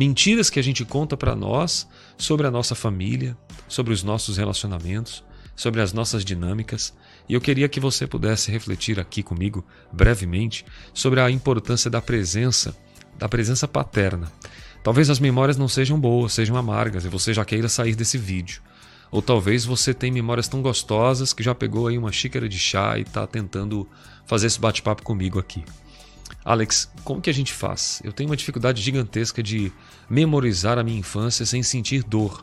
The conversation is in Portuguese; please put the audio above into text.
mentiras que a gente conta para nós sobre a nossa família, sobre os nossos relacionamentos, sobre as nossas dinâmicas. E eu queria que você pudesse refletir aqui comigo brevemente sobre a importância da presença, da presença paterna. Talvez as memórias não sejam boas, sejam amargas e você já queira sair desse vídeo. Ou talvez você tenha memórias tão gostosas que já pegou aí uma xícara de chá e está tentando fazer esse bate-papo comigo aqui. Alex, como que a gente faz? Eu tenho uma dificuldade gigantesca de memorizar a minha infância sem sentir dor.